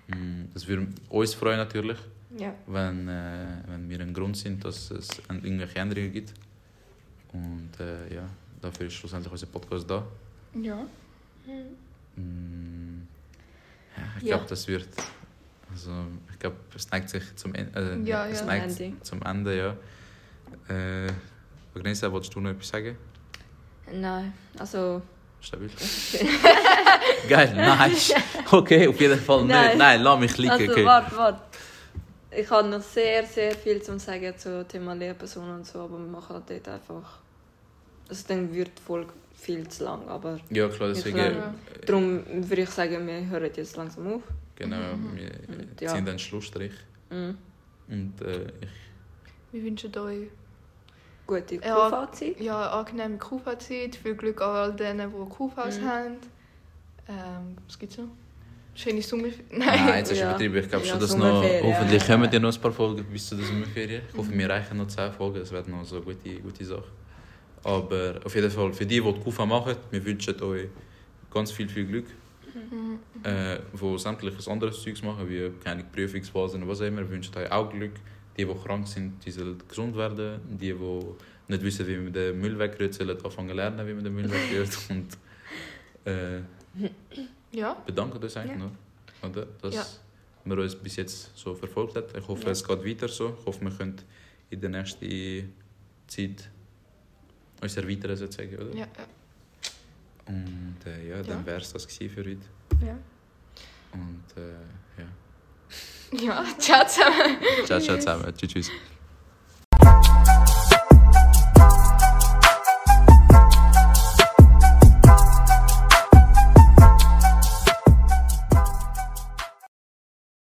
Mm, Das würde uns freuen natürlich, Ja. wenn, äh, wenn wir ein Grund sind, dass es irgendwelche Änderungen gibt. Und äh, ja, dafür ist schlussendlich unser Podcast da. Ja. Mm, ja, ich Ja. glaube, das wird, also ich glaube, es neigt sich zum, En- äh, Ja, es ja. neigt Zum Ende. zum Ende, ja. Äh, Agnesa, wolltest du noch etwas sagen? Nein, also... Stabil. Geil, nice. Okay, auf jeden Fall nicht. Nein. Nein, lass mich liegen. Also, okay. warte, warte. Ich habe noch sehr, sehr viel zu sagen zum Thema Lehrpersonen und so, aber wir machen dort einfach... Also dann wird die Folge viel zu lang, aber Ja, klar, deswegen. Ja, äh, darum würde ich sagen, wir hören jetzt langsam auf. Genau, Mhm. wir Und ziehen ja. den Schlussstrich. Mhm. Und äh, ich, Wir wünschen euch Gute Ja. Fazit. ja, angenehme Kuhfahrzeit, viel Glück an all denen, die Kuhfass Mhm. haben. Ähm, was gibt's noch? Schöne Sommer... nein, jetzt du Ja. übertrieben. Ich glaube Ja, schon, dass noch. Sommerferien, Hoffentlich ja. kommen ja noch ein paar Folgen bis zu der Sommerferien. Ich hoffe, Mhm. wir reichen noch 10 Folgen. Das wäre noch so eine gute, gute Sache. Aber auf jeden Fall, für die, die die Kufa machen, wir wünschen euch ganz viel, viel Glück. Mhm. äh, wo sämtliches anderes Zeugs machen, wie keine Prüfungsphasen und was auch immer, wünschen euch auch Glück. Die, die krank sind, die sollen gesund werden. Die, die nicht wissen, wie man den Müll wegrührt, sollen anfangen lernen, wie man den Müll wegrührt. Und äh, Ja, bedanken uns eigentlich Ja. noch, oder? dass Ja. man uns bis jetzt so verfolgt hat. Ich hoffe, Ja. es geht weiter so. Ich hoffe, wir können in der nächsten Zeit uns erweitern, sozusagen, oder? ja, ja. Und äh, ja, dann Ja. wäre es das gewesen für heute. Ja. Und äh, ja. Ja, ciao zusammen. Ciao, ciao zusammen. Tschüss, tschüss.